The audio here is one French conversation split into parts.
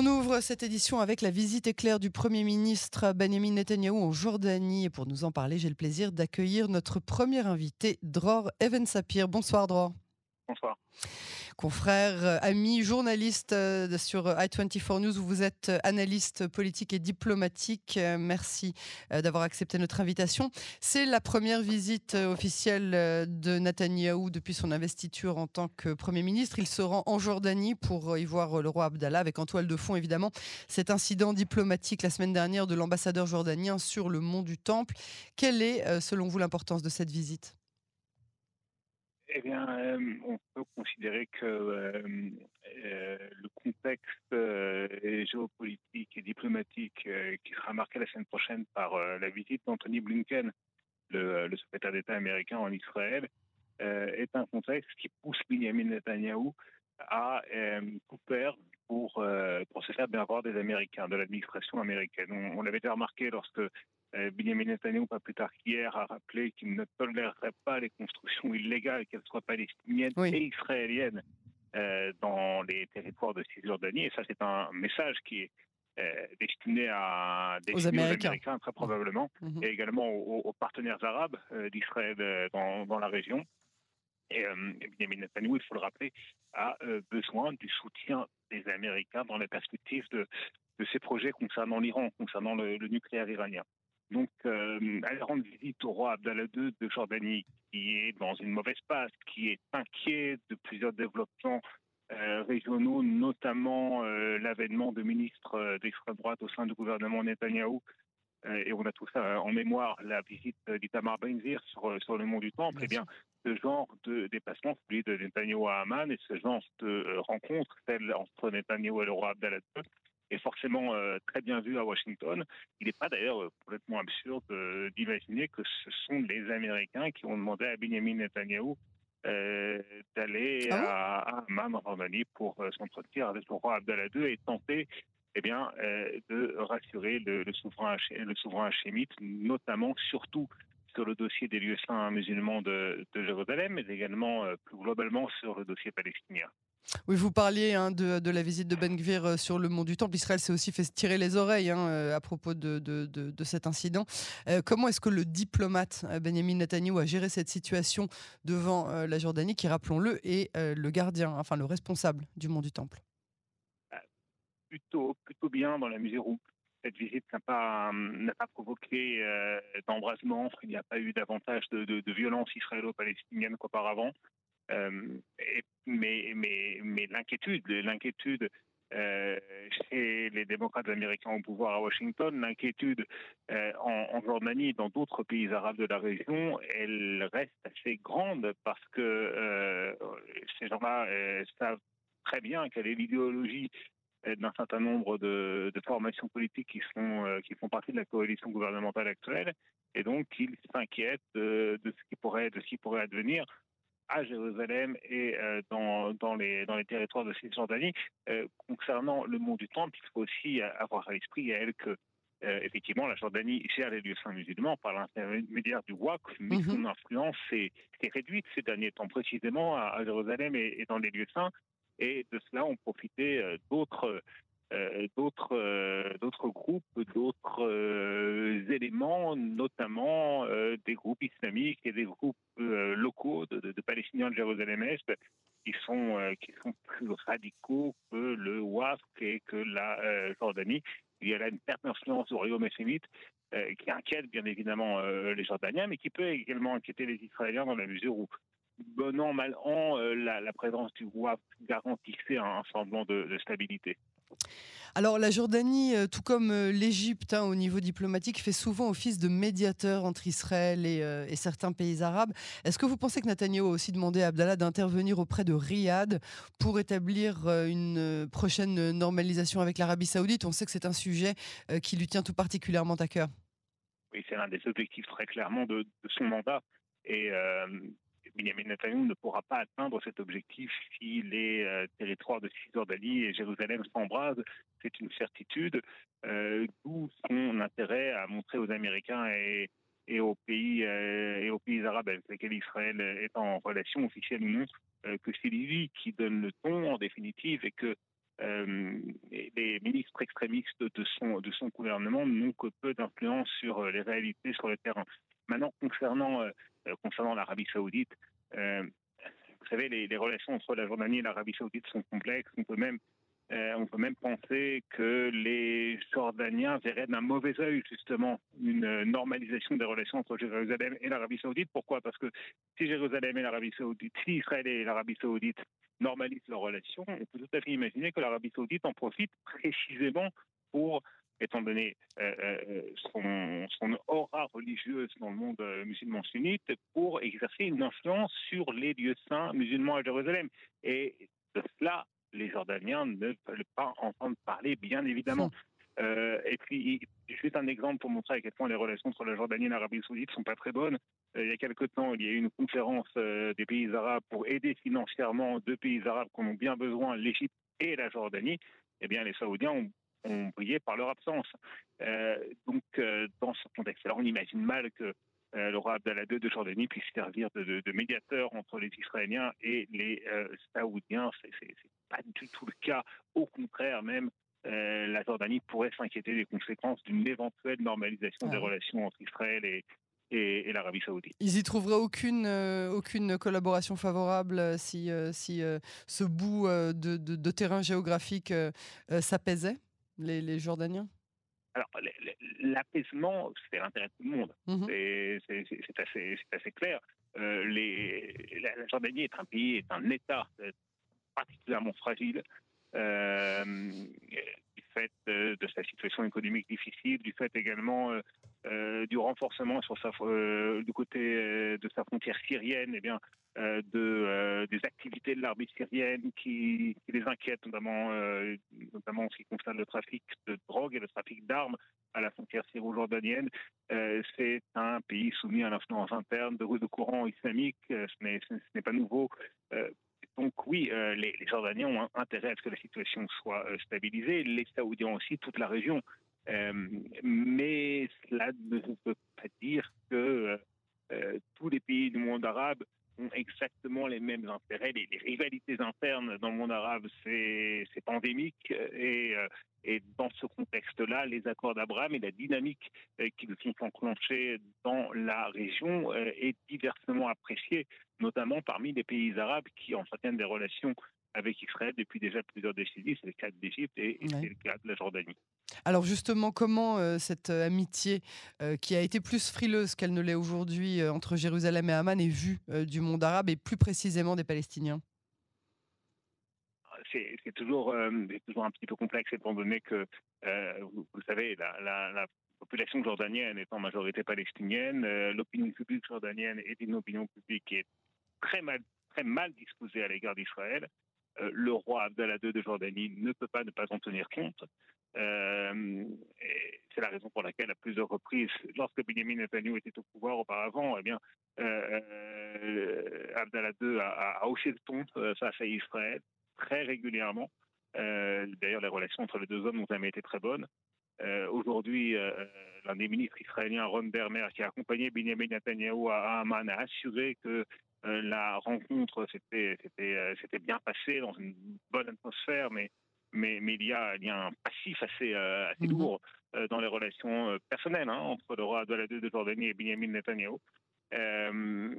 On ouvre cette édition avec la visite éclair du Premier ministre Benjamin Netanyahu en Jordanie. Et pour nous en parler, j'ai le plaisir d'accueillir notre premier invité, Dror Even Sapir. Bonsoir, Dror. Bonsoir confrère, euh, ami, journaliste euh, sur i24 News vous êtes euh, analyste politique et diplomatique. Merci d'avoir accepté notre invitation. C'est la première visite officielle de Netanyahou depuis son investiture en tant que Premier ministre. Il se rend en Jordanie pour y voir le roi Abdallah avec en toile de fond évidemment cet incident diplomatique la semaine dernière de l'ambassadeur jordanien sur le mont du Temple. Quelle est selon vous l'importance de cette visite? Eh bien, on peut considérer que le contexte géopolitique et diplomatique qui sera marqué la semaine prochaine par la visite d'Anthony Blinken, le, secrétaire d'État américain en Israël, est un contexte qui pousse Benjamin Netanyahu à tout faire pour, pour se faire bien voir des Américains, de l'administration américaine. On, on l'avait déjà remarqué lorsque euh, Benjamin Netanyahu, pas plus tard qu'hier, a rappelé qu'il ne tolérerait pas les constructions illégales, qu'elles soient palestiniennes et israéliennes, euh, dans les territoires de Cisjordanie. Et ça, c'est un message qui est euh, destiné à aux Américains. très probablement, mhm. et également aux, partenaires arabes d'Israël dans, la région. Et, Benjamin Netanyahu, il faut le rappeler, a besoin du soutien des Américains dans la perspective de, de ces projets concernant l'Iran, concernant le nucléaire iranien. Donc, euh, elle rend visite au roi Abdallah II de Jordanie, qui est dans une mauvaise passe, qui est inquiet de plusieurs développements euh, régionaux, notamment euh, l'avènement de ministres d'extrême droite au sein du gouvernement Netanyahou. et on a tout ça en mémoire, la visite d'Itamar Ben-Gvir sur, sur le mont du Temple. Eh bien, ce genre de déplacement, celui de Netanyahou à Amman, et ce genre de rencontre, celle entre Netanyahou et le roi Abdallah II, est forcément euh, très bien vu à Washington. Il n'est pas d'ailleurs euh, complètement absurde euh, d'imaginer que ce sont les Américains qui ont demandé à Benjamin Netanyahu d'aller ah à, Amman en Jordanie pour s'entretenir avec le roi Abdallah II et tenter eh bien, de rassurer le, souverain, le souverain hachémite, notamment surtout sur le dossier des lieux saints musulmans de, de Jérusalem, mais également plus globalement sur le dossier palestinien. Oui, vous parliez hein, de, la visite de Ben Gvir euh, sur le mont du Temple. Israël s'est aussi fait tirer les oreilles hein, euh, à propos de, cet incident. Euh, comment est-ce que le diplomate Benjamin Netanyahu a géré cette situation devant la Jordanie, qui, rappelons-le, est le gardien, enfin le responsable du mont du Temple? Plutôt, plutôt bien dans la mesure où cette visite n'a pas, pas provoqué d'embrasement, il n'y a pas eu davantage de, de violence israélo-palestinienne qu'auparavant. Euh, mais l'inquiétude, l'inquiétude euh, chez les démocrates américains au pouvoir à Washington, l'inquiétude euh, en, Jordanie et dans d'autres pays arabes de la région, elle reste assez grande parce que ces gens-là savent très bien quelle est l'idéologie d'un certain nombre de, formations politiques qui, font partie de la coalition gouvernementale actuelle, et donc ils s'inquiètent de ce qui pourrait advenir à Jérusalem et euh, dans, dans, les, dans les territoires de Cisjordanie. Euh, concernant le mont du Temple, il faut aussi avoir à l'esprit, à elle, que euh, effectivement, la Jordanie gère les lieux saints musulmans par l'intermédiaire du WAC, mais mhm. son influence s'est réduite ces derniers temps, précisément à, Jérusalem et, dans les lieux saints. Et de cela ont profité d'autres d'autres d'autres groupes, d'autres éléments, notamment des groupes islamiques et des groupes locaux de, Palestiniens de Jérusalem-Est qui sont plus radicaux que le WAF et que la Jordanie. Il y a là une perte d'influence au royaume islamite qui inquiète bien évidemment les Jordaniens, mais qui peut également inquiéter les Israéliens dans la mesure où bon an, mal an, la, présence du WAF garantissait un, semblant de stabilité. Alors la Jordanie, euh, tout comme euh, l'Égypte hein, au niveau diplomatique, fait souvent office de médiateur entre Israël euh, et, certains pays arabes. Est-ce que vous pensez que Netanyahu a aussi demandé à Abdallah d'intervenir auprès de Riyad pour établir une prochaine normalisation avec l'Arabie saoudite? On sait que c'est un sujet qui lui tient tout particulièrement à cœur. Oui, c'est l'un des objectifs très clairement de, son mandat. Et Benjamin Netanyahu ne pourra pas atteindre cet objectif si les euh, territoires de Cisjordanie et Jérusalem s'embrasent. C'est une certitude. Euh, D'où son intérêt à montrer aux Américains et, aux pays euh, et aux pays arabes avec lesquels Israël est en relation officielle ou non que c'est lui qui donne le ton en définitive et que les ministres extrémistes de son, de son gouvernement n'ont que peu d'influence sur les réalités sur le terrain. Maintenant, concernant, concernant l'Arabie saoudite, vous savez, les, relations entre la Jordanie et l'Arabie saoudite sont complexes. On peut même euh, on peut même penser que les Jordaniens verraient d'un mauvais œil justement une normalisation des relations entre Jérusalem et l'Arabie saoudite. Pourquoi? Parce que si Jérusalem et l'Arabie saoudite, si Israël et l'Arabie saoudite normalisent leurs relations, on peut tout à fait imaginer que l'Arabie saoudite en profite précisément pour étant donné euh, euh, son, son, aura religieuse dans le monde musulman sunnite, pour exercer une influence sur les lieux saints musulmans à Jérusalem. Et de cela, les Jordaniens ne veulent pas entendre parler, bien évidemment. Euh, et puis, juste un exemple pour montrer à quel point les relations entre la Jordanie et l'Arabie saoudite sont pas très bonnes. Euh, il y a quelque temps, il y a eu une conférence euh, des pays arabes pour aider financièrement deux pays arabes qui en ont bien besoin, l'Égypte et la Jordanie. Eh bien, les Saoudiens ont, ont brillé par leur absence. donc, dans ce contexte-là, on imagine mal que euh, le roi Abdallah II de Jordanie puisse servir de, médiateur entre les Israéliens et les euh, Saoudiens. Ce n'est pas du tout le cas. Au contraire, même, euh, la Jordanie pourrait s'inquiéter des conséquences d'une éventuelle normalisation des ah relations entre Israël et, et, l'Arabie saoudite. Ils y trouveraient aucune, aucune collaboration favorable si, si ce bout de, terrain géographique s'apaisait, les, les Jordaniens? Alors, l'apaisement, c'est l'intérêt de tout le monde. Mmh c'est assez, assez, clair. Euh, les, la, Jordanie est un pays, est un État euh, particulièrement fragile. Euh, du fait de, sa situation économique difficile, du fait également du renforcement sur sa, du côté de sa frontière syrienne, eh bien, de, des activités de l'armée syrienne qui, les inquiètent, notamment, notamment en ce qui concerne le trafic de drogue et le trafic d'armes à la frontière syro-jordanienne. Euh, c'est un pays soumis à l'influence interne de, de courants islamiques. Euh, ce n'est pas nouveau. Euh, donc oui, les, Jordaniens ont intérêt à ce que la situation soit stabilisée, les Saoudiens aussi, toute la région. mais cela ne veut pas dire que tous les pays du monde arabe exactement les mêmes intérêts. Les, rivalités internes dans le monde arabe, c'est endémique. Et, euh, et, dans ce contexte-là, les accords d'Abraham et la dynamique euh, qui sont enclenchés dans la région euh, est diversement appréciée, notamment parmi les pays arabes qui entretiennent des relations avec Israël depuis déjà plusieurs décennies. C'est le cas d'Égypte et, c'est le cas de la Jordanie. Alors justement, comment euh, cette euh, amitié euh, qui a été plus frileuse qu'elle ne l'est aujourd'hui entre Jérusalem et Amman est vue du monde arabe et plus précisément des Palestiniens? C'est toujours, toujours un petit peu complexe étant donné que, vous, savez, la, population jordanienne est en majorité palestinienne, l'opinion publique jordanienne est une opinion publique qui est très mal, très mal disposée à l'égard d'Israël. Euh, le roi Abdallah II de Jordanie ne peut pas ne pas en tenir compte. Euh, c'est la raison pour laquelle, à plusieurs reprises, lorsque Benjamin Netanyahu était au pouvoir auparavant, eh bien, euh, Abdallah II a, haussé le ton face à Israël très régulièrement. D'ailleurs, les relations entre les deux hommes n'ont jamais été très bonnes. Aujourd'hui, l'un des ministres israéliens, Ron Dermer, qui a accompagné Benjamin Netanyahu à Amman, a assuré que euh, la rencontre s'était euh, bien passée dans une bonne atmosphère, mais mais, mais il, y a, il, y a, un passif assez, euh, assez mhm. lourd dans les relations personnelles hein, entre le roi Abdallah II de Jordanie et Benjamin Netanyahu. Euh,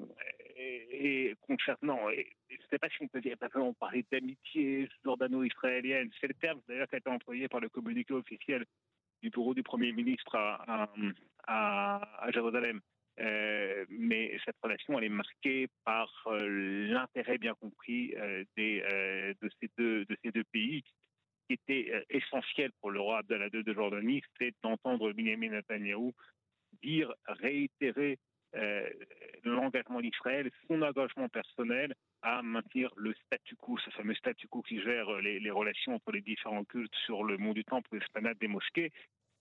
et, concernant, je ne sais pas si on peut dire, vraiment parler d'amitié jordano-israélienne, c'est le terme d'ailleurs qui a été employé par le communiqué officiel du bureau du Premier ministre à, à, à Jérusalem. Euh, mais cette relation, elle est marquée par euh, l'intérêt bien compris euh, de, ces deux, pays. Qui était essentiel pour le roi Abdallah II de Jordanie, c'est d'entendre Benjamin Netanyahu dire, réitérer l'engagement d'Israël, son engagement personnel à maintenir le statu quo, ce fameux statu quo qui gère les, les relations entre les différents cultes sur le mont du Temple, l'esplanade des mosquées,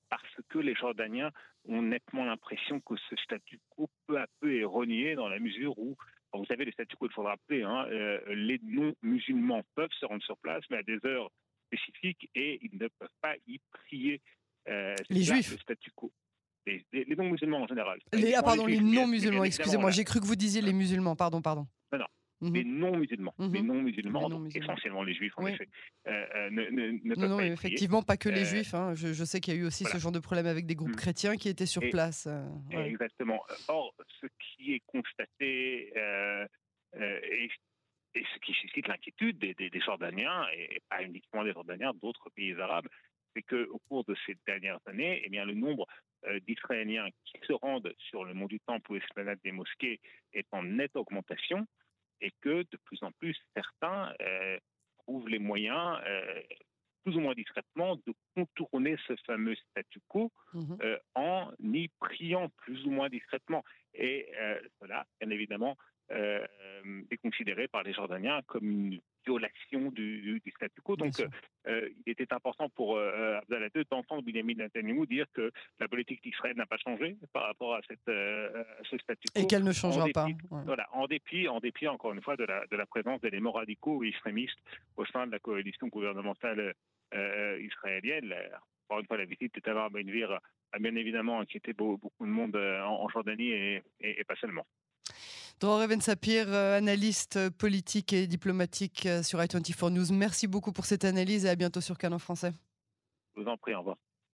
parce que les Jordaniens ont nettement l'impression que ce statu quo peu à peu est renié dans la mesure où, vous savez, le statu quo, il faudra rappeler, hein, euh, les non-musulmans peuvent se rendre sur place, mais à des heures spécifiques, et ils ne peuvent pas y prier. Euh, les juifs. Le statu quo. Les, non-musulmans en général. Les, ah, pardon, les, non-musulmans, excusez-moi, j'ai cru que vous disiez les musulmans, pardon, pardon. Non, non. Mmh les non-musulmans, les non-musulmans, essentiellement les juifs en effet, ne, ne, peuvent non, effectivement, pas que les juifs. Hein. Je, sais qu'il y a eu aussi ce genre de problème avec des groupes chrétiens qui étaient sur place. Exactement. Or, ce qui est constaté et, ce qui suscite l'inquiétude des, des, Jordaniens, et pas uniquement des Jordaniens, d'autres pays arabes, c'est qu'au cours de ces dernières années, eh bien, le nombre euh, d'Israéliens qui se rendent sur le mont du Temple ou l'esplanade des mosquées est en nette augmentation et que de plus en plus certains euh, trouvent les moyens, euh, plus ou moins discrètement, de contourner ce fameux statu quo mmh en y priant plus ou moins discrètement. Et cela, bien évidemment, est considéré par les Jordaniens comme une violation du, statu quo. Donc, euh, il était important pour euh, Abdallah II d'entendre Benjamin Netanyahu dire que la politique d'Israël n'a pas changé par rapport à, cette, euh, ce statu quo. Et qu'elle ne changera pas. Voilà, en dépit, en dépit, encore une fois, de la, de la présence d'éléments radicaux et extrémistes au sein de la coalition gouvernementale israélienne. Encore une fois, la visite de Tamar Benvir a bien évidemment inquiété beaucoup de monde en, Jordanie et, et pas seulement. Dror Even Sapir, euh, analyste politique et diplomatique euh, sur i24 News. Merci beaucoup pour cette analyse et à bientôt sur Canon Français. Je vous en prie, au revoir.